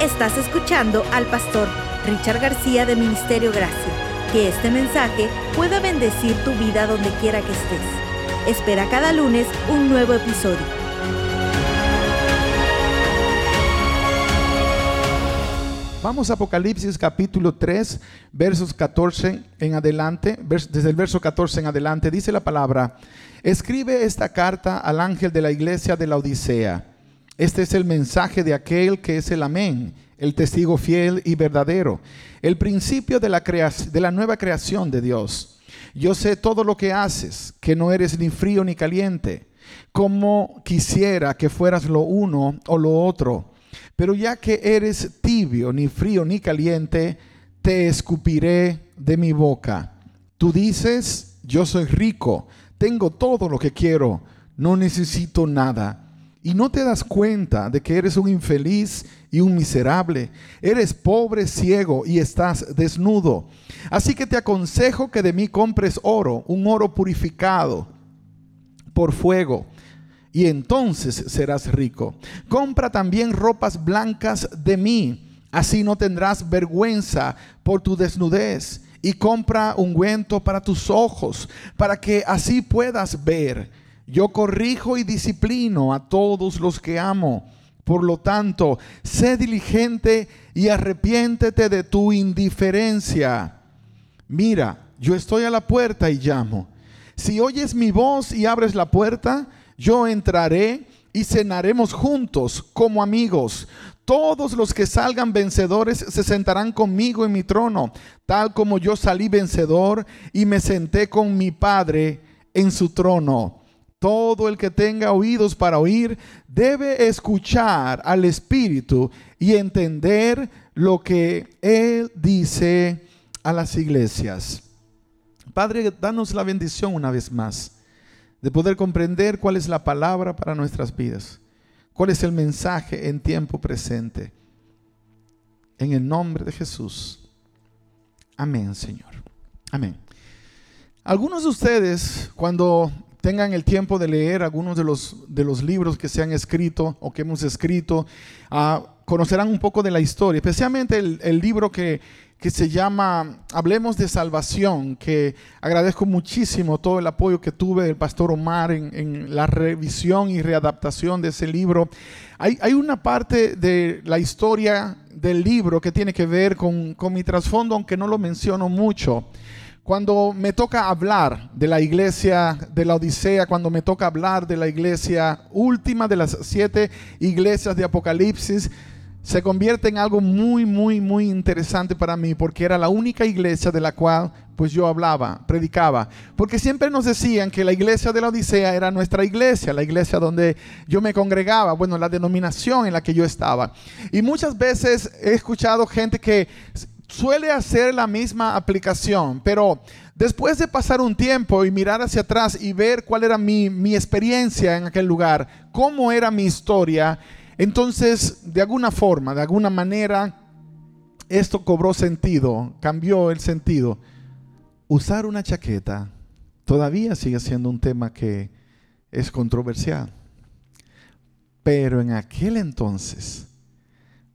Estás escuchando al pastor Richard García de Ministerio Gracia. Que este mensaje pueda bendecir tu vida donde quiera que estés. Espera cada lunes un nuevo episodio. Vamos a Apocalipsis capítulo 3, versos 14 en adelante, desde el verso 14 en adelante, dice la palabra, escribe esta carta al ángel de la iglesia de la Odisea. Este es el mensaje de aquel que es el amén, el testigo fiel y verdadero, el principio de la, de la nueva creación de Dios. Yo sé todo lo que haces, que no eres ni frío ni caliente, como quisiera que fueras lo uno o lo otro. Pero ya que eres tibio, ni frío ni caliente, te escupiré de mi boca. Tú dices, yo soy rico, tengo todo lo que quiero, no necesito nada. Y no te das cuenta de que eres un infeliz y un miserable. Eres pobre, ciego y estás desnudo. Así que te aconsejo que de mí compres oro, un oro purificado por fuego y entonces serás rico. Compra también ropas blancas de mí, así no tendrás vergüenza por tu desnudez. Y compra ungüento para tus ojos, para que así puedas ver. Yo corrijo y disciplino a todos los que amo. Por lo tanto, sé diligente y arrepiéntete de tu indiferencia. Mira, yo estoy a la puerta y llamo. Si oyes mi voz y abres la puerta, yo entraré y cenaremos juntos como amigos. Todos los que salgan vencedores se sentarán conmigo en mi trono, tal como yo salí vencedor y me senté con mi Padre en su trono. Todo el que tenga oídos para oír debe escuchar al Espíritu y entender lo que Él dice a las iglesias. Padre, danos la bendición una vez más de poder comprender cuál es la palabra para nuestras vidas, cuál es el mensaje en tiempo presente. En el nombre de Jesús. Amén, Señor. Amén. Algunos de ustedes, cuando tengan el tiempo de leer algunos de los, de los libros que se han escrito o que hemos escrito, ah, conocerán un poco de la historia, especialmente el, el libro que que se llama Hablemos de Salvación, que agradezco muchísimo todo el apoyo que tuve del pastor Omar en, la revisión y readaptación de ese libro. Hay, hay, una parte de la historia del libro que tiene que ver con, con mi trasfondo, aunque no lo menciono mucho. Cuando me toca hablar de la iglesia de la Odisea, cuando me toca hablar de la iglesia última de las siete iglesias de Apocalipsis, se convierte en algo muy, muy, muy interesante para mí porque era la única iglesia de la cual pues yo hablaba, predicaba. Porque siempre nos decían que la iglesia de la Odisea era nuestra iglesia, la iglesia donde yo me congregaba, bueno, la denominación en la que yo estaba. Y muchas veces he escuchado gente que suele hacer la misma aplicación, pero después de pasar un tiempo y mirar hacia atrás y ver cuál era mi, mi experiencia en aquel lugar, cómo era mi historia, entonces, de alguna forma, de alguna manera, esto cobró sentido, cambió el sentido. Usar una chaqueta todavía sigue siendo un tema que es controversial. Pero en aquel entonces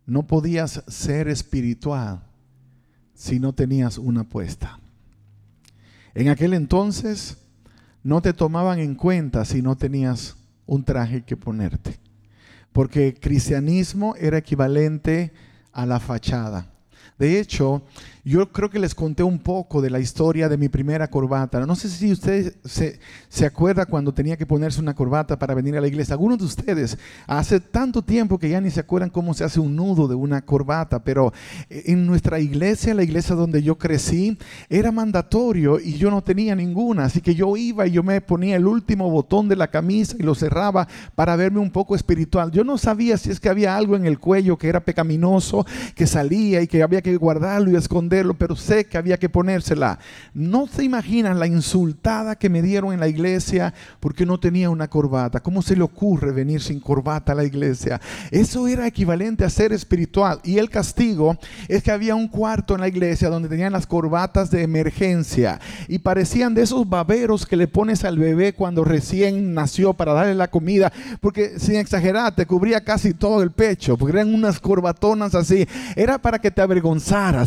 no podías ser espiritual si no tenías una puesta. En aquel entonces no te tomaban en cuenta si no tenías un traje que ponerte porque cristianismo era equivalente a la fachada. De hecho, yo creo que les conté un poco de la historia de mi primera corbata. No sé si ustedes se, se acuerdan cuando tenía que ponerse una corbata para venir a la iglesia. Algunos de ustedes hace tanto tiempo que ya ni se acuerdan cómo se hace un nudo de una corbata, pero en nuestra iglesia, la iglesia donde yo crecí, era mandatorio y yo no tenía ninguna. Así que yo iba y yo me ponía el último botón de la camisa y lo cerraba para verme un poco espiritual. Yo no sabía si es que había algo en el cuello que era pecaminoso, que salía y que había que que guardarlo y esconderlo, pero sé que había que ponérsela. No se imaginan la insultada que me dieron en la iglesia porque no tenía una corbata. ¿Cómo se le ocurre venir sin corbata a la iglesia? Eso era equivalente a ser espiritual. Y el castigo es que había un cuarto en la iglesia donde tenían las corbatas de emergencia y parecían de esos baberos que le pones al bebé cuando recién nació para darle la comida, porque sin exagerar, te cubría casi todo el pecho, porque eran unas corbatonas así. Era para que te avergonzaras,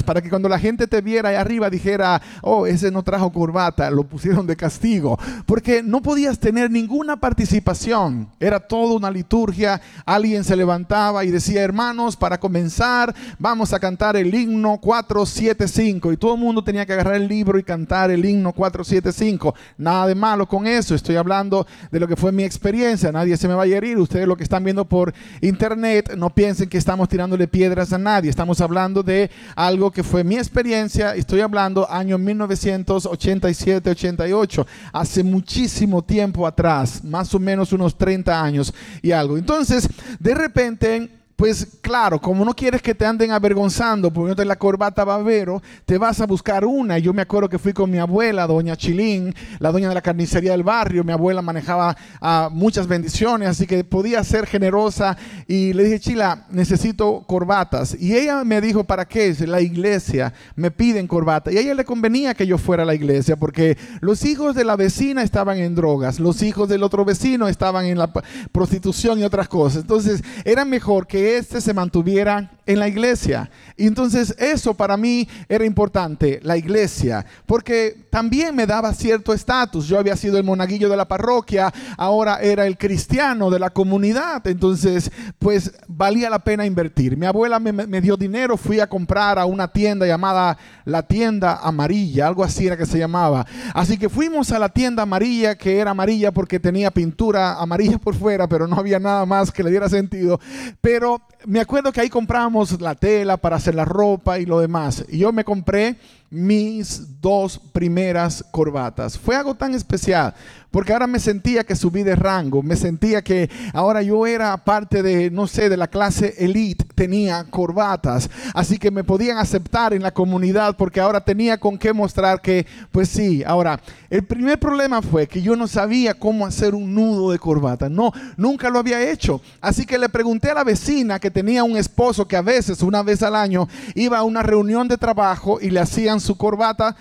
para que cuando la gente te viera ahí arriba dijera, oh, ese no trajo corbata, lo pusieron de castigo, porque no podías tener ninguna participación. Era toda una liturgia, alguien se levantaba y decía, hermanos, para comenzar, vamos a cantar el himno 475, y todo el mundo tenía que agarrar el libro y cantar el himno 475. Nada de malo con eso, estoy hablando de lo que fue mi experiencia, nadie se me va a herir, ustedes lo que están viendo por internet, no piensen que estamos tirándole piedras a nadie, estamos hablando de algo que fue mi experiencia, estoy hablando año 1987-88, hace muchísimo tiempo atrás, más o menos unos 30 años y algo. Entonces, de repente pues claro, como no quieres que te anden avergonzando poniéndote la corbata babero, te vas a buscar una. Yo me acuerdo que fui con mi abuela, doña Chilín, la doña de la carnicería del barrio. Mi abuela manejaba ah, muchas bendiciones, así que podía ser generosa. Y le dije, Chila, necesito corbatas. Y ella me dijo, ¿para qué? La iglesia me piden corbata. Y a ella le convenía que yo fuera a la iglesia, porque los hijos de la vecina estaban en drogas, los hijos del otro vecino estaban en la prostitución y otras cosas. Entonces, era mejor que este se mantuviera en la iglesia. Y entonces eso para mí era importante, la iglesia, porque también me daba cierto estatus. Yo había sido el monaguillo de la parroquia, ahora era el cristiano de la comunidad, entonces pues valía la pena invertir. Mi abuela me, me dio dinero, fui a comprar a una tienda llamada la tienda amarilla, algo así era que se llamaba. Así que fuimos a la tienda amarilla, que era amarilla porque tenía pintura amarilla por fuera, pero no había nada más que le diera sentido. Pero me acuerdo que ahí comprábamos la tela para hacer la ropa y lo demás. Y yo me compré mis dos primeras corbatas. Fue algo tan especial porque ahora me sentía que subí de rango, me sentía que ahora yo era parte de, no sé, de la clase elite, tenía corbatas, así que me podían aceptar en la comunidad porque ahora tenía con qué mostrar que, pues sí, ahora, el primer problema fue que yo no sabía cómo hacer un nudo de corbata, no, nunca lo había hecho, así que le pregunté a la vecina que tenía un esposo que a veces, una vez al año, iba a una reunión de trabajo y le hacían su corbata,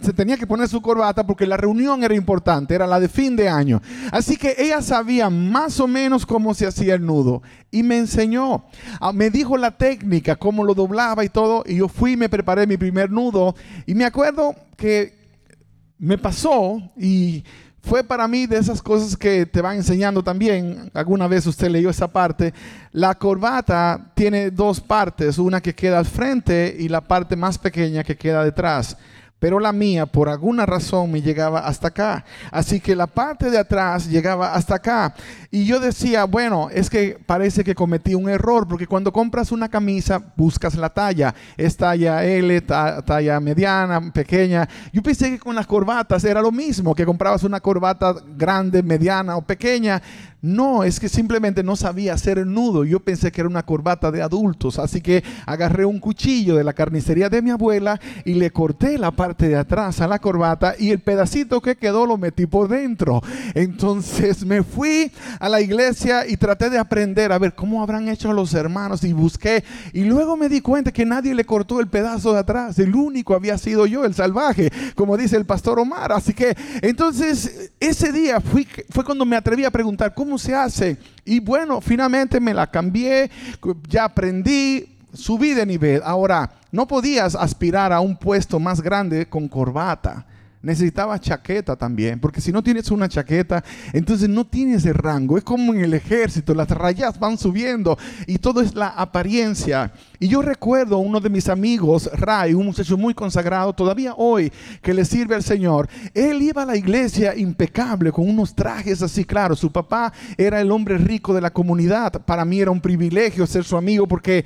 se tenía que poner su corbata porque la reunión era importante, era la de fin de año. Así que ella sabía más o menos cómo se hacía el nudo y me enseñó. Ah, me dijo la técnica, cómo lo doblaba y todo. Y yo fui y me preparé mi primer nudo. Y me acuerdo que me pasó y fue para mí de esas cosas que te van enseñando también. Alguna vez usted leyó esa parte. La corbata tiene dos partes, una que queda al frente y la parte más pequeña que queda detrás pero la mía por alguna razón me llegaba hasta acá. Así que la parte de atrás llegaba hasta acá. Y yo decía, bueno, es que parece que cometí un error, porque cuando compras una camisa buscas la talla. Es talla L, talla mediana, pequeña. Yo pensé que con las corbatas era lo mismo, que comprabas una corbata grande, mediana o pequeña. No, es que simplemente no sabía hacer el nudo. Yo pensé que era una corbata de adultos. Así que agarré un cuchillo de la carnicería de mi abuela y le corté la parte de atrás a la corbata y el pedacito que quedó lo metí por dentro. Entonces me fui a la iglesia y traté de aprender a ver cómo habrán hecho los hermanos y busqué. Y luego me di cuenta que nadie le cortó el pedazo de atrás. El único había sido yo, el salvaje, como dice el pastor Omar. Así que entonces ese día fui, fue cuando me atreví a preguntar, ¿cómo se hace? Y bueno, finalmente me la cambié, ya aprendí, subí de nivel. Ahora, no podías aspirar a un puesto más grande con corbata. Necesitaba chaqueta también, porque si no tienes una chaqueta, entonces no tienes el rango. Es como en el ejército, las rayas van subiendo y todo es la apariencia. Y yo recuerdo a uno de mis amigos, Ray, un muchacho muy consagrado, todavía hoy, que le sirve al Señor. Él iba a la iglesia impecable, con unos trajes así, claro. Su papá era el hombre rico de la comunidad. Para mí era un privilegio ser su amigo porque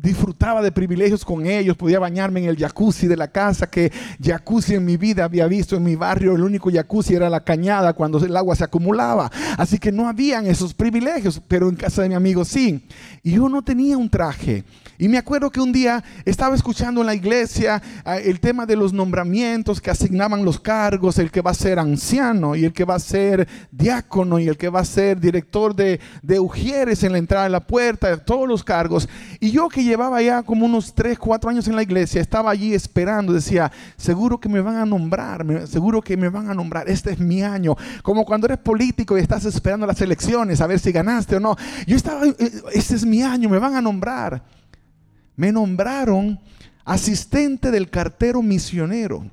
disfrutaba de privilegios con ellos, podía bañarme en el jacuzzi de la casa, que jacuzzi en mi vida había visto en mi barrio, el único jacuzzi era la cañada cuando el agua se acumulaba. Así que no habían esos privilegios, pero en casa de mi amigo sí. Y yo no tenía un traje. Y me acuerdo que un día estaba escuchando en la iglesia ah, el tema de los nombramientos que asignaban los cargos, el que va a ser anciano y el que va a ser diácono y el que va a ser director de, de Ujieres en la entrada de la puerta, todos los cargos. Y yo que llevaba ya como unos 3, 4 años en la iglesia, estaba allí esperando, decía, seguro que me van a nombrar, seguro que me van a nombrar, este es mi año. Como cuando eres político y estás esperando las elecciones a ver si ganaste o no. Yo estaba, eh, este es mi año, me van a nombrar me nombraron asistente del cartero misionero.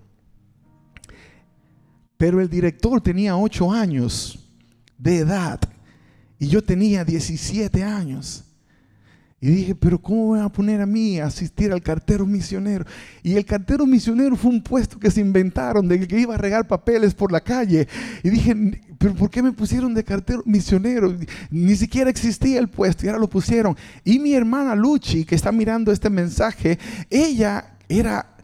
Pero el director tenía ocho años de edad y yo tenía 17 años. Y dije, pero ¿cómo voy a poner a mí a asistir al cartero misionero? Y el cartero misionero fue un puesto que se inventaron de que iba a regar papeles por la calle. Y dije, pero ¿por qué me pusieron de cartero misionero? Ni siquiera existía el puesto y ahora lo pusieron. Y mi hermana Luchi, que está mirando este mensaje, ella era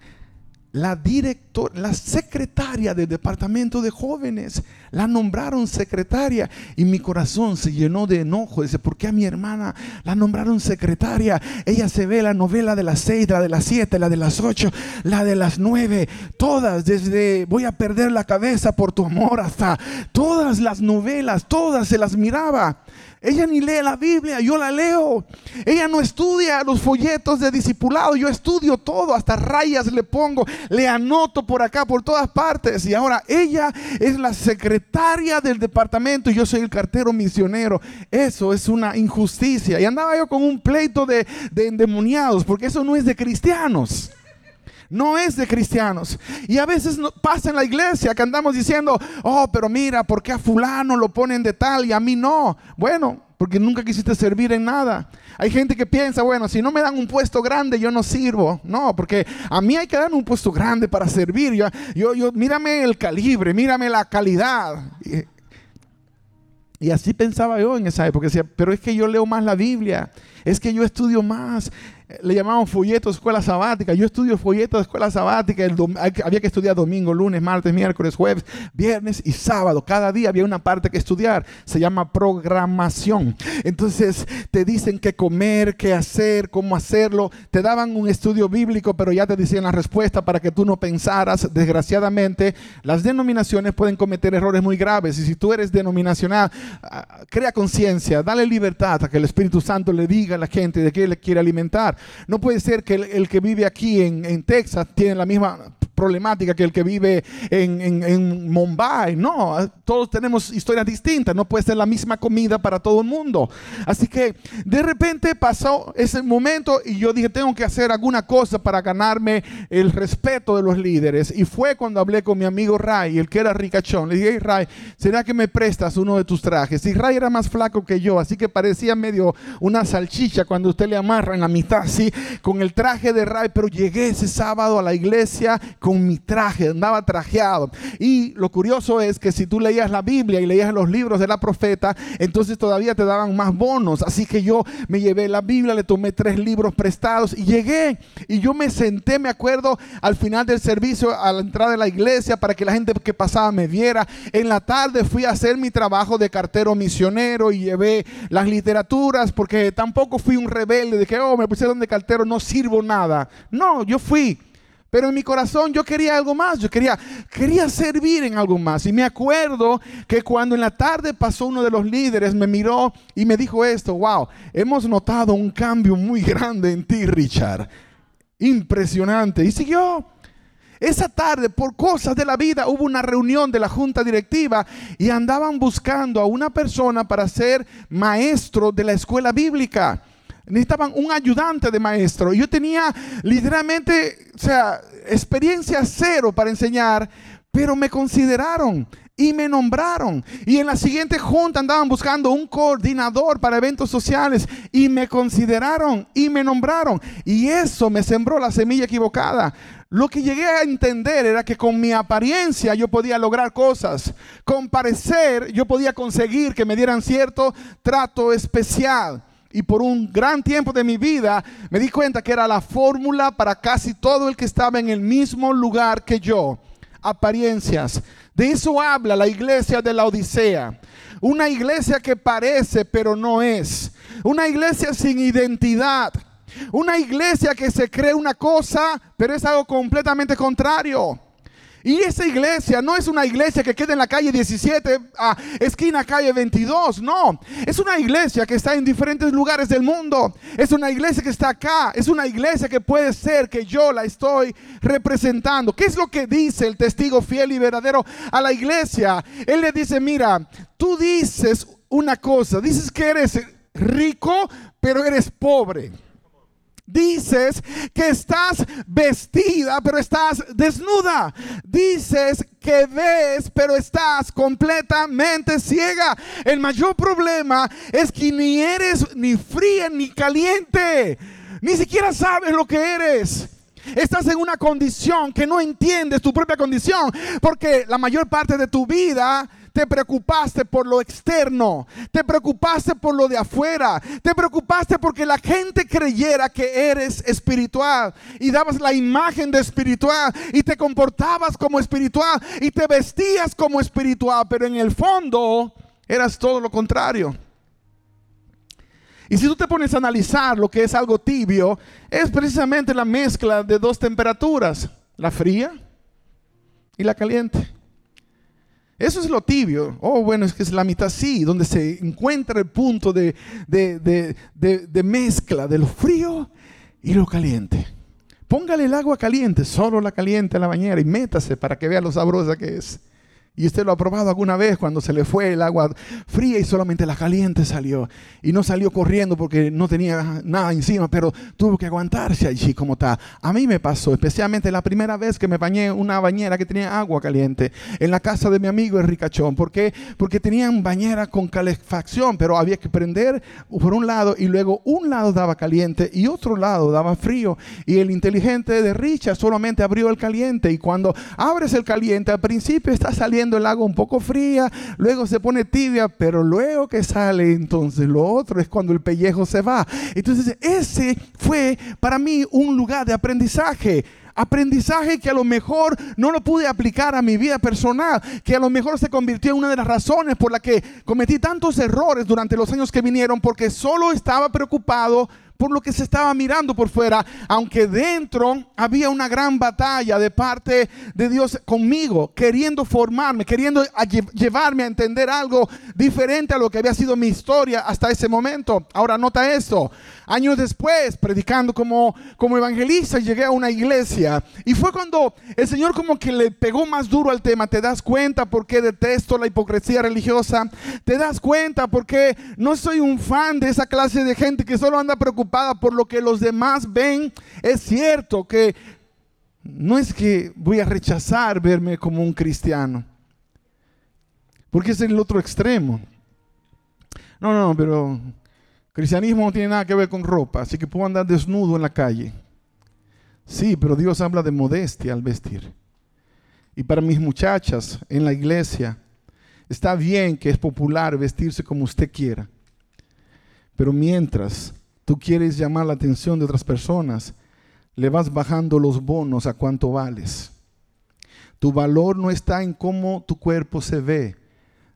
la directora, la secretaria del departamento de jóvenes. La nombraron secretaria y mi corazón se llenó de enojo. Dice, ¿por qué a mi hermana la nombraron secretaria? Ella se ve la novela de las seis, la de las siete, la de las ocho, la de las nueve. Todas, desde voy a perder la cabeza por tu amor hasta todas las novelas, todas se las miraba. Ella ni lee la Biblia, yo la leo. Ella no estudia los folletos de discipulado, yo estudio todo, hasta rayas le pongo, le anoto por acá, por todas partes. Y ahora ella es la secretaria del departamento y yo soy el cartero misionero. Eso es una injusticia. Y andaba yo con un pleito de, de endemoniados, porque eso no es de cristianos no es de cristianos. Y a veces pasa en la iglesia que andamos diciendo, oh, pero mira, ¿por qué a fulano lo ponen de tal y a mí no? Bueno, porque nunca quisiste servir en nada. Hay gente que piensa, bueno, si no me dan un puesto grande, yo no sirvo. No, porque a mí hay que dar un puesto grande para servir. Yo, yo, yo mírame el calibre, mírame la calidad. Y, y así pensaba yo en esa época. Decía, pero es que yo leo más la Biblia, es que yo estudio más, le llamaban folleto escuela sabática. Yo estudio folleto de escuela sabática. había que estudiar domingo, lunes, martes, miércoles, jueves, viernes y sábado. Cada día había una parte que estudiar. Se llama programación. Entonces te dicen qué comer, qué hacer, cómo hacerlo. Te daban un estudio bíblico, pero ya te decían la respuesta para que tú no pensaras. Desgraciadamente, las denominaciones pueden cometer errores muy graves. Y si tú eres denominacional, ah, crea conciencia, dale libertad a que el Espíritu Santo le diga a la gente de qué le quiere alimentar. No puede ser que el, que vive aquí en, en Texas tiene la misma problemática que el que vive en, en, Mumbai. No, todos tenemos historias distintas. No puede ser la misma comida para todo el mundo. Así que de repente pasó ese momento y yo dije, tengo que hacer alguna cosa para ganarme el respeto de los líderes. Y fue cuando hablé con mi amigo Ray, el que era ricachón. Le dije, Ray, ¿será que me prestas uno de tus trajes? Y Ray era más flaco que yo, así que parecía medio una salchicha cuando usted le amarra en la mitad, así, con el traje de Ray. Pero llegué ese sábado a la iglesia con con mi traje, andaba trajeado. Y lo curioso es que si tú leías la Biblia y leías los libros de la profeta, entonces todavía te daban más bonos. Así que yo me llevé la Biblia, le tomé tres libros prestados y llegué. Y yo me senté, me acuerdo, al final del servicio, a la entrada de la iglesia, para que la gente que pasaba me viera. En la tarde fui a hacer mi trabajo de cartero misionero y llevé las literaturas, porque tampoco fui un rebelde de que, oh, me pusieron de cartero, no sirvo nada. No, yo fui. Pero en mi corazón yo quería algo más, yo quería, quería servir en algo más. Y me acuerdo que cuando en la tarde pasó uno de los líderes, me miró y me dijo esto, wow, hemos notado un cambio muy grande en ti, Richard. Impresionante. Y siguió. Esa tarde, por cosas de la vida, hubo una reunión de la junta directiva y andaban buscando a una persona para ser maestro de la escuela bíblica necesitaban un ayudante de maestro. Yo tenía literalmente, o sea, experiencia cero para enseñar, pero me consideraron y me nombraron. Y en la siguiente junta andaban buscando un coordinador para eventos sociales y me consideraron y me nombraron. Y eso me sembró la semilla equivocada. Lo que llegué a entender era que con mi apariencia yo podía lograr cosas. Con parecer yo podía conseguir que me dieran cierto trato especial. Y por un gran tiempo de mi vida me di cuenta que era la fórmula para casi todo el que estaba en el mismo lugar que yo. Apariencias. De eso habla la iglesia de la Odisea. Una iglesia que parece pero no es. Una iglesia sin identidad. Una iglesia que se cree una cosa pero es algo completamente contrario. Y esa iglesia no es una iglesia que queda en la calle 17, a esquina calle 22, no. Es una iglesia que está en diferentes lugares del mundo. Es una iglesia que está acá. Es una iglesia que puede ser que yo la estoy representando. ¿Qué es lo que dice el testigo fiel y verdadero a la iglesia? Él le dice, mira, tú dices una cosa, dices que eres rico, pero eres pobre. Dices que estás vestida, pero estás desnuda. Dices que ves, pero estás completamente ciega. El mayor problema es que ni eres ni fría ni caliente. Ni siquiera sabes lo que eres. Estás en una condición que no entiendes tu propia condición, porque la mayor parte de tu vida te preocupaste por lo externo, te preocupaste por lo de afuera, te preocupaste porque la gente creyera que eres espiritual y dabas la imagen de espiritual y te comportabas como espiritual y te vestías como espiritual, pero en el fondo eras todo lo contrario. Y si tú te pones a analizar lo que es algo tibio, es precisamente la mezcla de dos temperaturas, la fría y la caliente. Eso es lo tibio. Oh, bueno, es que es la mitad sí, donde se encuentra el punto de, de, mezcla de lo frío y lo caliente. Póngale el agua caliente, solo la caliente a la bañera y métase para que vea lo sabrosa que es. Y usted lo ha probado alguna vez cuando se le fue el agua fría y solamente la caliente salió. Y no salió corriendo porque no tenía nada encima, pero tuvo que aguantarse allí como está. A mí me pasó, especialmente la primera vez que me bañé en una bañera que tenía agua caliente en la casa de mi amigo el ricachón. ¿Por qué? Porque tenían bañera con calefacción, pero había que prender por un lado y luego un lado daba caliente y otro lado daba frío. Y el inteligente de Richard solamente abrió el caliente. Y cuando abres el caliente, al principio está saliendo el agua un poco fría, luego se pone tibia, pero luego que sale entonces lo otro es cuando el pellejo se va. Entonces ese fue para mí un lugar de aprendizaje. Aprendizaje que a lo mejor no lo pude aplicar a mi vida personal, que a lo mejor se convirtió en una de las razones por la que cometí tantos errores durante los años que vinieron, porque solo estaba preocupado por lo que se estaba mirando por fuera, aunque dentro había una gran batalla de parte de Dios conmigo, queriendo formarme, queriendo llevarme a entender algo diferente a lo que había sido mi historia hasta ese momento. Ahora nota esto, años después, predicando como, como evangelista, llegué a una iglesia y fue cuando el Señor como que le pegó más duro al tema, te das cuenta por qué detesto la hipocresía religiosa, te das cuenta por qué no soy un fan de esa clase de gente que solo anda preocupada por lo que los demás ven, es cierto que no es que voy a rechazar verme como un cristiano, porque es el otro extremo. No, no, pero cristianismo no tiene nada que ver con ropa, así que puedo andar desnudo en la calle. Sí, pero Dios habla de modestia al vestir. Y para mis muchachas en la iglesia, está bien que es popular vestirse como usted quiera. Pero mientras tú quieres llamar la atención de otras personas, le vas bajando los bonos a cuánto vales. Tu valor no está en cómo tu cuerpo se ve,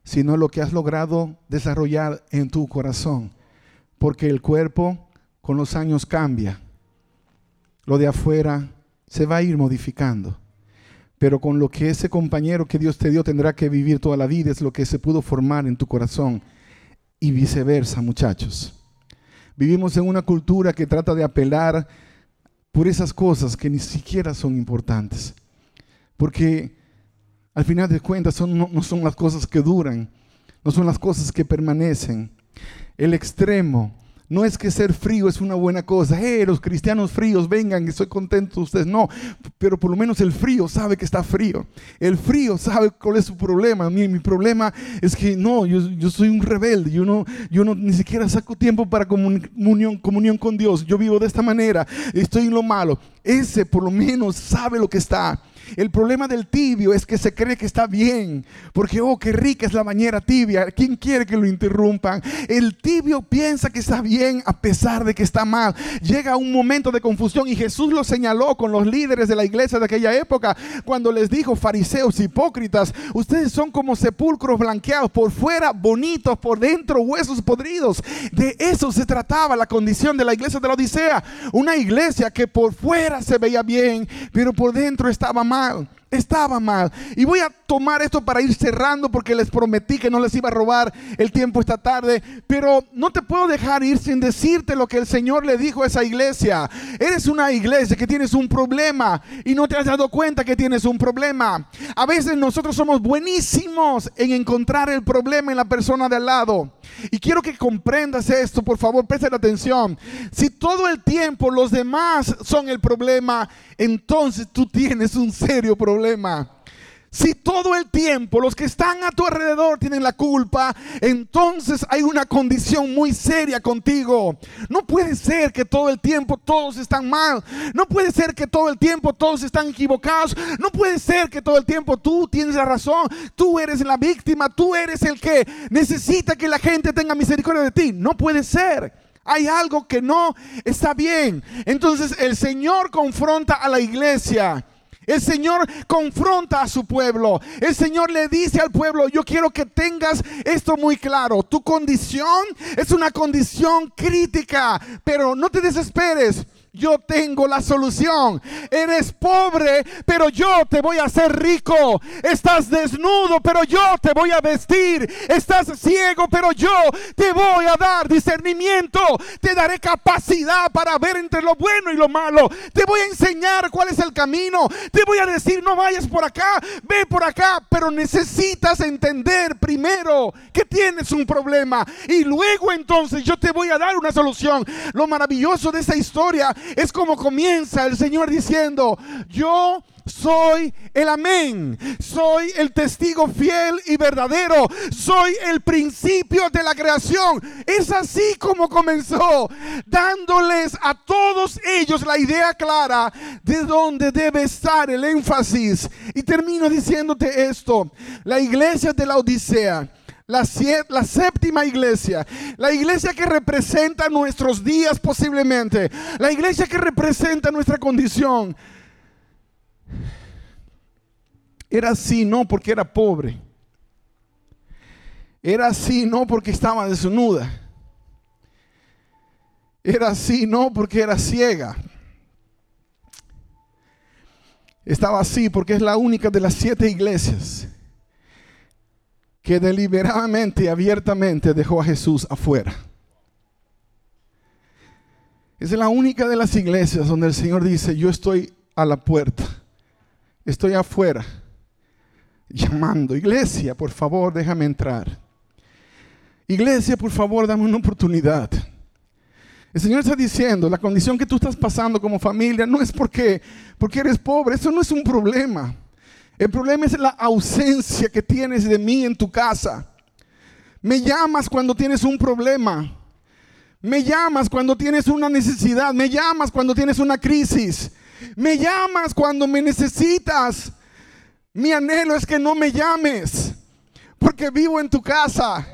sino lo que has logrado desarrollar en tu corazón. Porque el cuerpo con los años cambia. Lo de afuera se va a ir modificando. Pero con lo que ese compañero que Dios te dio tendrá que vivir toda la vida es lo que se pudo formar en tu corazón. Y viceversa, muchachos. Vivimos en una cultura que trata de apelar por esas cosas que ni siquiera son importantes. Porque al final de cuentas no, no son las cosas que duran, no son las cosas que permanecen. El extremo no es que ser frío es una buena cosa. Eh, los cristianos fríos, vengan, estoy contento ustedes. No, pero por lo menos el frío sabe que está frío. El frío sabe cuál es su problema. Mi, mi problema es que no, yo, yo, soy un rebelde. Yo no, yo no ni siquiera saco tiempo para comunión, comunión con Dios. Yo vivo de esta manera. Estoy en lo malo. Ese por lo menos sabe lo que está. El problema del tibio es que se cree que está bien, porque, oh, qué rica es la bañera tibia. ¿Quién quiere que lo interrumpan? El tibio piensa que está bien a pesar de que está mal. Llega un momento de confusión y Jesús lo señaló con los líderes de la iglesia de aquella época cuando les dijo, fariseos, hipócritas, ustedes son como sepulcros blanqueados, por fuera bonitos, por dentro huesos podridos. De eso se trataba la condición de la iglesia de la Odisea. Una iglesia que por fuera se veía bien, pero por dentro estaba mal uma estaba mal. Y voy a tomar esto para ir cerrando porque les prometí que no les iba a robar el tiempo esta tarde. Pero no te puedo dejar ir sin decirte lo que el Señor le dijo a esa iglesia. Eres una iglesia que tienes un problema y no te has dado cuenta que tienes un problema. A veces nosotros somos buenísimos en encontrar el problema en la persona de al lado. Y quiero que comprendas esto, por favor, presten atención. Si todo el tiempo los demás son el problema, entonces tú tienes un serio problema. Si todo el tiempo los que están a tu alrededor tienen la culpa, entonces hay una condición muy seria contigo. No puede ser que todo el tiempo todos están mal. No puede ser que todo el tiempo todos están equivocados. No puede ser que todo el tiempo tú tienes la razón. Tú eres la víctima. Tú eres el que necesita que la gente tenga misericordia de ti. No puede ser. Hay algo que no está bien. Entonces el Señor confronta a la iglesia el Señor confronta a su pueblo. El Señor le dice al pueblo, yo quiero que tengas esto muy claro. Tu condición es una condición crítica, pero no te desesperes yo tengo la solución. Eres pobre, pero yo te voy a hacer rico. Estás desnudo, pero yo te voy a vestir. Estás ciego, pero yo te voy a dar discernimiento. Te daré capacidad para ver entre lo bueno y lo malo. Te voy a enseñar cuál es el camino. Te voy a decir, no vayas por acá, ve por acá, pero necesitas entender primero que tienes un problema y luego entonces yo te voy a dar una solución. Lo maravilloso de esta historia es como comienza el Señor diciendo, yo soy el amén, soy el testigo fiel y verdadero, soy el principio de la creación. Es así como comenzó, dándoles a todos ellos la idea clara de dónde debe estar el énfasis. Y termino diciéndote esto, la iglesia de la Odisea la, la, séptima iglesia, la iglesia que representa nuestros días posiblemente, la iglesia que representa nuestra condición. Era así no porque era pobre, era así no porque estaba desnuda, era así no porque era ciega. Estaba así porque es la única de las siete iglesias que deliberadamente y abiertamente dejó a Jesús afuera. Es la única de las iglesias donde el Señor dice, yo estoy a la puerta, estoy afuera, llamando, iglesia, por favor, déjame entrar. Iglesia, por favor, dame una oportunidad. El Señor está diciendo, la condición que tú estás pasando como familia no es porque, porque eres pobre, eso no es un problema. El problema es la ausencia que tienes de mí en tu casa. Me llamas cuando tienes un problema. Me llamas cuando tienes una necesidad. Me llamas cuando tienes una crisis. Me llamas cuando me necesitas. Mi anhelo es que no me llames porque vivo en tu casa.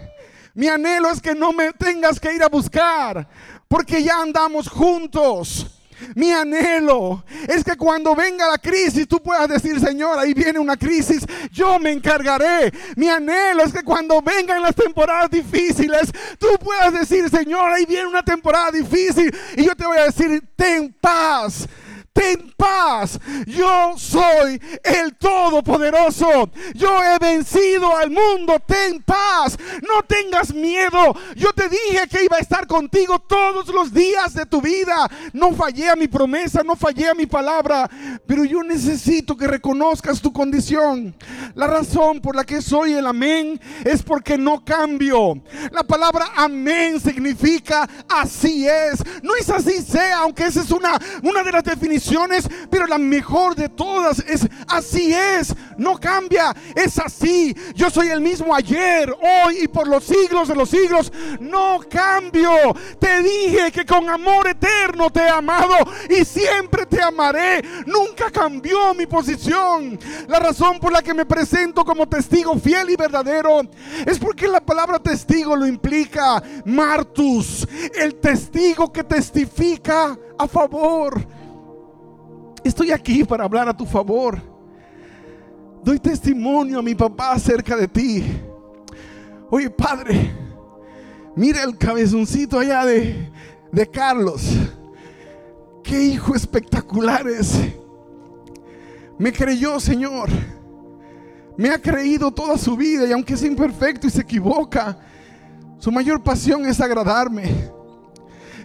Mi anhelo es que no me tengas que ir a buscar porque ya andamos juntos. Mi anhelo es que cuando venga la crisis tú puedas decir, Señor, ahí viene una crisis, yo me encargaré. Mi anhelo es que cuando vengan las temporadas difíciles, tú puedas decir, Señor, ahí viene una temporada difícil y yo te voy a decir, ten paz ten paz. Yo soy el Todopoderoso. Yo he vencido al mundo. Ten paz. No tengas miedo. Yo te dije que iba a estar contigo todos los días de tu vida. No fallé a mi promesa, no fallé a mi palabra. Pero yo necesito que reconozcas tu condición. La razón por la que soy el amén es porque no cambio. La palabra amén significa así es. No es así sea, aunque esa es una, una de las definiciones pero la mejor de todas es así es, no cambia, es así. Yo soy el mismo ayer, hoy y por los siglos de los siglos, no cambio. Te dije que con amor eterno te he amado y siempre te amaré. Nunca cambió mi posición. La razón por la que me presento como testigo fiel y verdadero es porque la palabra testigo lo implica. Martus, el testigo que testifica a favor. Estoy aquí para hablar a tu favor. Doy testimonio a mi papá acerca de ti. Oye, padre, mira el cabezoncito allá de, de Carlos. Qué hijo espectacular es. Me creyó, Señor. Me ha creído toda su vida y aunque es imperfecto y se equivoca, su mayor pasión es agradarme.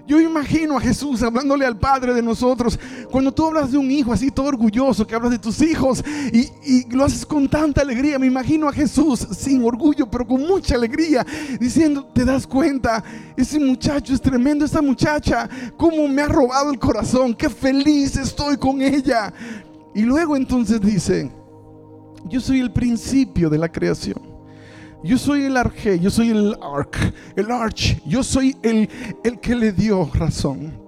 Yo imagino a Jesús hablándole al Padre de nosotros. Cuando tú hablas de un hijo así todo orgulloso, que hablas de tus hijos y, lo haces con tanta alegría. Me imagino a Jesús sin orgullo, pero con mucha alegría, diciendo, te das cuenta, ese muchacho es tremendo, esa muchacha, cómo me ha robado el corazón, qué feliz estoy con ella. Y luego entonces dice, yo soy el principio de la creación. Yo soy el arque, yo soy el arc, el arch, yo soy el, el que le dio razón.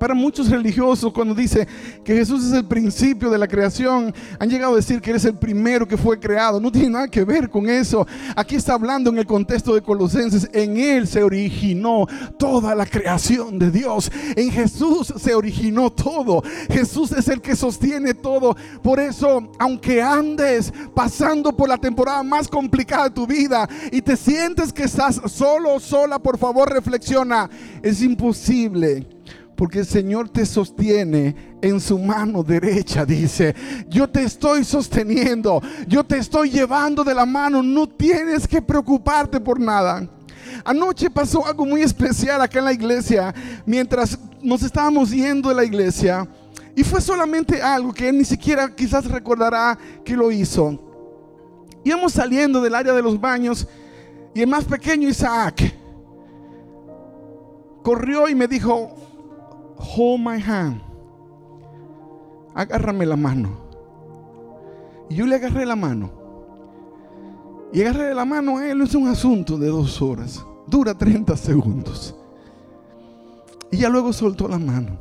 Para muchos religiosos, cuando dice que Jesús es el principio de la creación, han llegado a decir que eres el primero que fue creado. No tiene nada que ver con eso. Aquí está hablando en el contexto de Colosenses. En Él se originó toda la creación de Dios. En Jesús se originó todo. Jesús es el que sostiene todo. Por eso, aunque andes pasando por la temporada más complicada de tu vida y te sientes que estás solo sola, por favor reflexiona. Es imposible porque el Señor te sostiene en su mano derecha. Dice, yo te estoy sosteniendo, yo te estoy llevando de la mano, no tienes que preocuparte por nada. Anoche pasó algo muy especial acá en la iglesia, mientras nos estábamos yendo de la iglesia. Y fue solamente algo que él ni siquiera quizás recordará que lo hizo. Íbamos saliendo del área de los baños y el más pequeño Isaac corrió y me dijo, hold my hand. Agárrame la mano. Y yo le agarré la mano. Y agarré la mano a él es un asunto de dos horas. Dura 30 segundos. Y ya luego soltó la mano.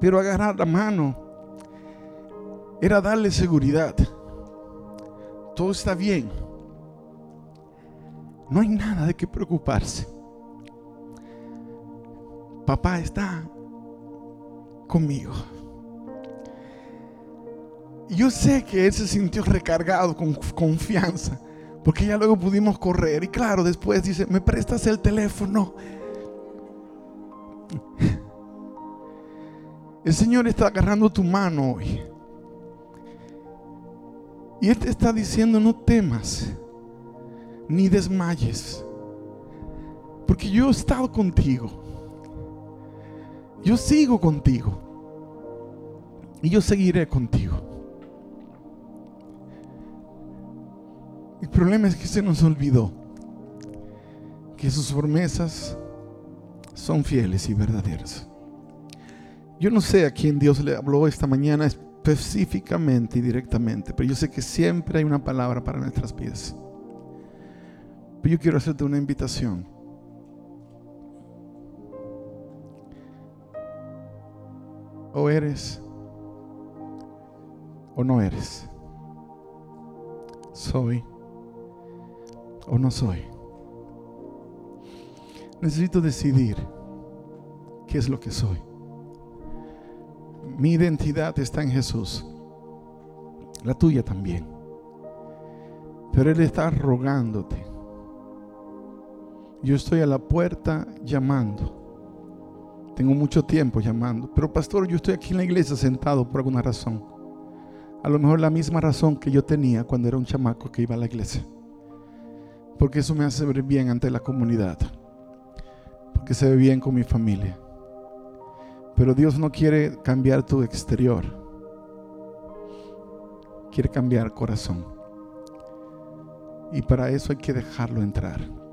Pero agarrar la mano era darle seguridad. Todo está bien. No hay nada de qué preocuparse papá está conmigo. Yo sé que él se sintió recargado con confianza, porque ya luego pudimos correr. Y claro, después dice, ¿me prestas el teléfono? El Señor está agarrando tu mano hoy. Y Él te está diciendo, no temas, ni desmayes, porque yo he estado contigo. Yo sigo contigo. Y yo seguiré contigo. El problema es que se nos olvidó que sus promesas son fieles y verdaderas. Yo no sé a quién Dios le habló esta mañana específicamente y directamente, pero yo sé que siempre hay una palabra para nuestras vidas. Pero yo quiero hacerte una invitación O eres o no eres. Soy o no soy. Necesito decidir qué es lo que soy. Mi identidad está en Jesús. La tuya también. Pero Él está rogándote. Yo estoy a la puerta llamando. Tengo mucho tiempo llamando. Pero pastor, yo estoy aquí en la iglesia sentado por alguna razón. A lo mejor la misma razón que yo tenía cuando era un chamaco que iba a la iglesia. Porque eso me hace ver bien ante la comunidad. Porque se ve bien con mi familia. Pero Dios no quiere cambiar tu exterior. Quiere cambiar corazón. Y para eso hay que dejarlo entrar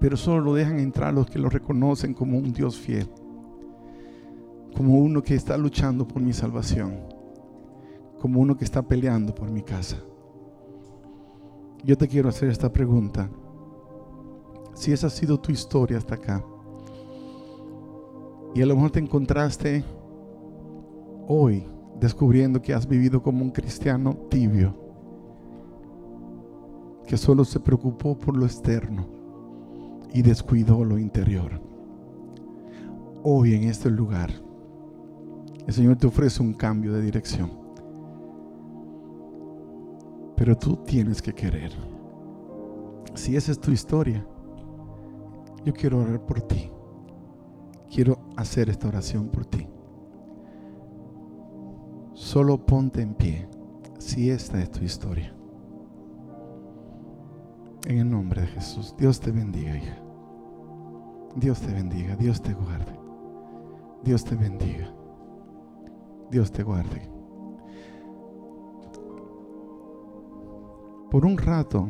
pero solo lo dejan entrar los que lo reconocen como un Dios fiel. como uno que está luchando por mi salvación, como uno que está peleando por mi casa. Yo te quiero hacer esta pregunta. Si esa ha sido tu historia hasta acá, y a lo mejor te encontraste hoy descubriendo que has vivido como un cristiano tibio, que solo se preocupó por lo externo y descuidó lo interior. Hoy en este lugar, el Señor te ofrece un cambio de dirección. Pero tú tienes que querer. Si esa es tu historia, yo quiero orar por ti. Quiero hacer esta oración por ti. Solo ponte en pie si esta es tu historia. En el nombre de Jesús, Dios te bendiga, hija. Dios te bendiga, Dios te guarde. Dios te bendiga. Dios te guarde. Por un rato,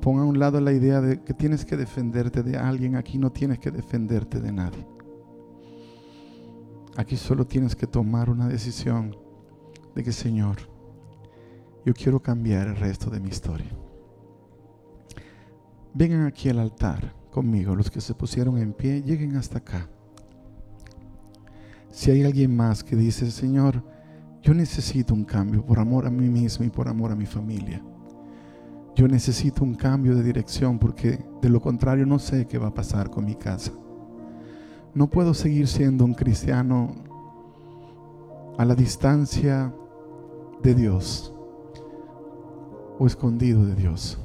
pon a un lado la idea de que tienes que defenderte de alguien. Aquí no tienes que defenderte de nadie. Aquí solo tienes que tomar una decisión de que, Señor, yo quiero cambiar el resto de mi historia. Vengan aquí al altar conmigo, los que se pusieron en pie, lleguen hasta acá. Si hay alguien más que dice, Señor, yo necesito un cambio por amor a mí mismo y por amor a mi familia. Yo necesito un cambio de dirección porque de lo contrario no sé qué va a pasar con mi casa. No puedo seguir siendo un cristiano a la distancia de Dios o escondido de Dios.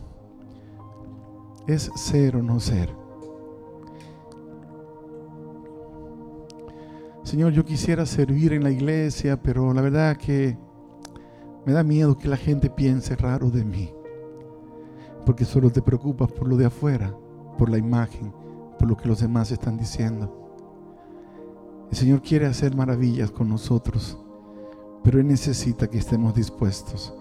Es ser o no ser. Señor, yo quisiera servir en la iglesia, pero la verdad que me da miedo que la gente piense raro de mí. Porque solo te preocupas por lo de afuera, por la imagen, por lo que los demás están diciendo. El Señor quiere hacer maravillas con nosotros, pero Él necesita que estemos dispuestos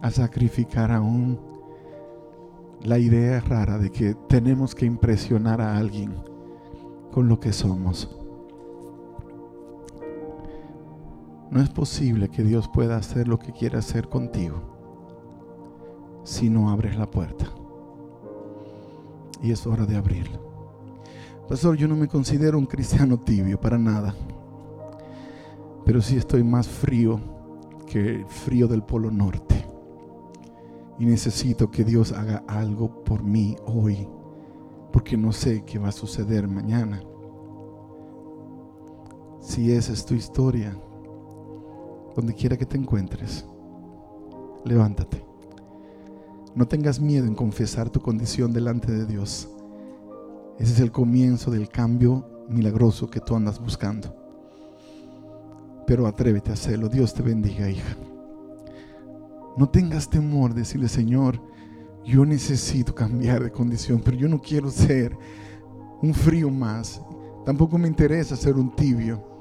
a sacrificar aún la idea rara de que tenemos que impresionar a alguien con lo que somos. No es posible que Dios pueda hacer lo que quiere hacer contigo si no abres la puerta. Y es hora de abrirla. Pastor, yo no me considero un cristiano tibio para nada. Pero sí estoy más frío que el frío del Polo Norte. Y necesito que Dios haga algo por mí hoy. Porque no sé qué va a suceder mañana. Si esa es tu historia, donde quiera que te encuentres, levántate. No tengas miedo en confesar tu condición delante de Dios. Ese es el comienzo del cambio milagroso que tú andas buscando. Pero atrévete a hacerlo. Dios te bendiga, hija. No tengas temor de decirle, Señor, yo necesito cambiar de condición, pero yo no quiero ser un frío más. Tampoco me interesa ser un tibio.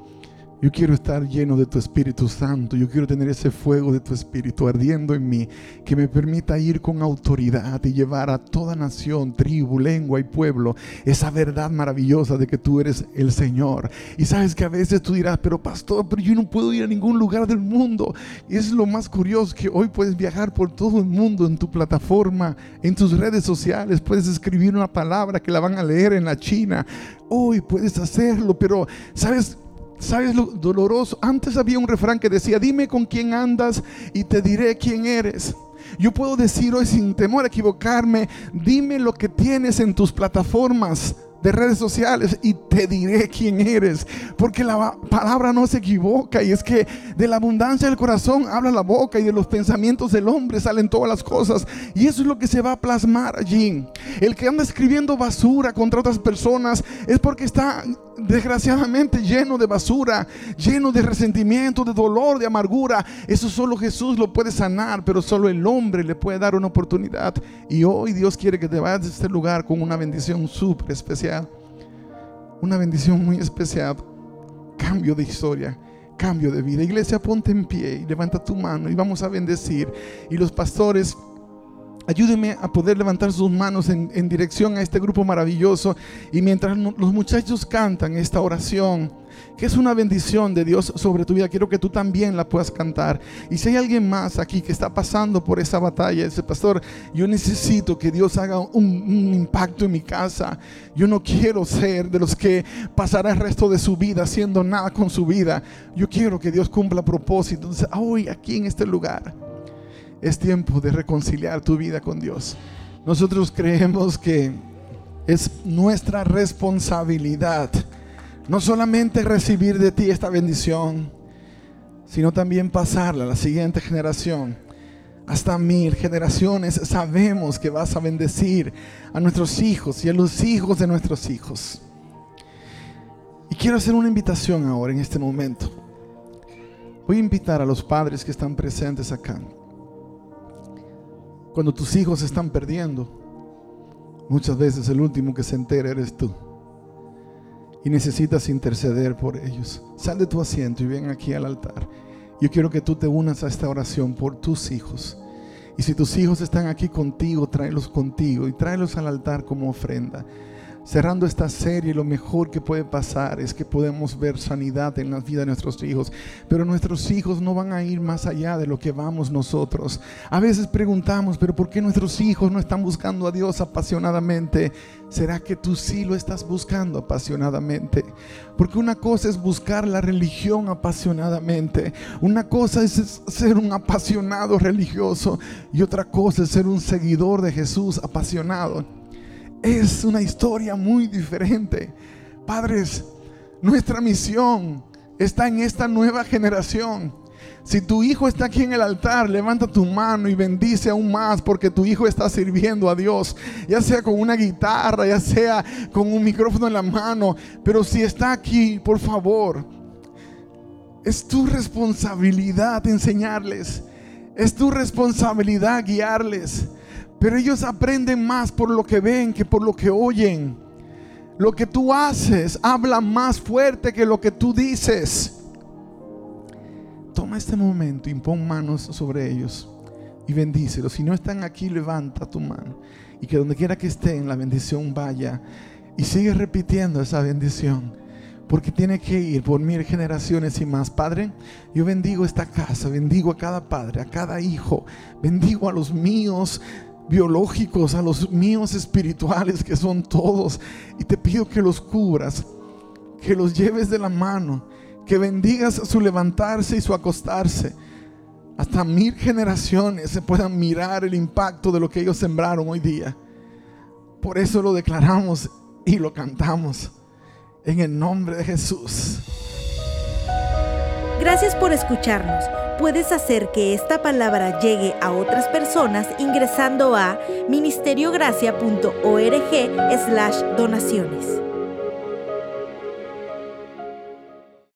Yo quiero estar lleno de tu Espíritu Santo. Yo quiero tener ese fuego de tu Espíritu ardiendo en mí que me permita ir con autoridad y llevar a toda nación, tribu, lengua y pueblo esa verdad maravillosa de que tú eres el Señor. Y sabes que a veces tú dirás, pero pastor, pero yo no puedo ir a ningún lugar del mundo. Es lo más curioso que hoy puedes viajar por todo el mundo en tu plataforma, en tus redes sociales. Puedes escribir una palabra que la van a leer en la China. Hoy puedes hacerlo, pero sabes ¿Sabes lo doloroso? Antes había un refrán que decía, dime con quién andas y te diré quién eres. Yo puedo decir hoy sin temor a equivocarme, dime lo que tienes en tus plataformas de redes sociales y te diré quién eres. Porque la palabra no se equivoca y es que de la abundancia del corazón habla la boca y de los pensamientos del hombre salen todas las cosas. Y eso es lo que se va a plasmar allí. El que anda escribiendo basura contra otras personas es porque está desgraciadamente lleno de basura, lleno de resentimiento, de dolor, de amargura. Eso solo Jesús lo puede sanar, pero solo el hombre le puede dar una oportunidad. Y hoy Dios quiere que te vayas de este lugar con una bendición súper especial. Una bendición muy especial. Cambio de historia cambio de vida. Iglesia, ponte en pie levanta tu mano y vamos a bendecir. Y los pastores Ayúdeme a poder levantar sus manos en, dirección a este grupo maravilloso. Y mientras los muchachos cantan esta oración, que es una bendición de Dios sobre tu vida, quiero que tú también la puedas cantar. Y si hay alguien más aquí que está pasando por esa batalla, ese pastor, yo necesito que Dios haga un, un impacto en mi casa. Yo no quiero ser de los que pasará el resto de su vida haciendo nada con su vida. Yo quiero que Dios cumpla propósito. Entonces, hoy aquí en este lugar es tiempo de reconciliar tu vida con Dios. Nosotros creemos que es nuestra responsabilidad no solamente recibir de ti esta bendición, sino también pasarla a la siguiente generación. Hasta mil generaciones sabemos que vas a bendecir a nuestros hijos y a los hijos de nuestros hijos. Y quiero hacer una invitación ahora en este momento. Voy a invitar a los padres que están presentes acá. Cuando tus hijos están perdiendo, muchas veces el último que se entera eres tú. Y necesitas interceder por ellos. Sal de tu asiento y ven aquí al altar. Yo quiero que tú te unas a esta oración por tus hijos. Y si tus hijos están aquí contigo, tráelos contigo y tráelos al altar como ofrenda. Cerrando esta serie, lo mejor que puede pasar es que podemos ver sanidad en la vida de nuestros hijos. Pero nuestros hijos no van a ir más allá de lo que vamos nosotros. A veces preguntamos, pero ¿por qué nuestros hijos no están buscando a Dios apasionadamente? ¿Será que tú sí lo estás buscando apasionadamente? Porque una cosa es buscar la religión apasionadamente. Una cosa es ser un apasionado religioso y otra cosa es ser un seguidor de Jesús apasionado es una historia muy diferente. Padres, nuestra misión está en esta nueva generación. Si tu hijo está aquí en el altar, levanta tu mano y bendice aún más porque tu hijo está sirviendo a Dios, ya sea con una guitarra, ya sea con un micrófono en la mano. Pero si está aquí, por favor, es tu responsabilidad enseñarles, es tu responsabilidad guiarles. Pero ellos aprenden más por lo que ven que por lo que oyen. Lo que tú haces habla más fuerte que lo que tú dices. Toma este momento pon manos sobre ellos y bendícelos. Si no están aquí, levanta tu mano. Y que donde quiera que estén, la bendición vaya. Y sigue repitiendo esa bendición. Porque tiene que ir por mil generaciones y más. Padre, yo bendigo esta casa, bendigo a cada padre, a cada hijo, bendigo a los míos biológicos, a los míos espirituales, que son todos. Y te pido que los cubras, que los lleves de la mano, que bendigas su levantarse y su acostarse. Hasta mil generaciones se puedan mirar el impacto de lo que ellos sembraron hoy día. Por eso lo declaramos y lo cantamos en el nombre de Jesús. Gracias por escucharnos. Puedes hacer que esta palabra llegue a otras personas ingresando a ministeriogracia.org slash donaciones.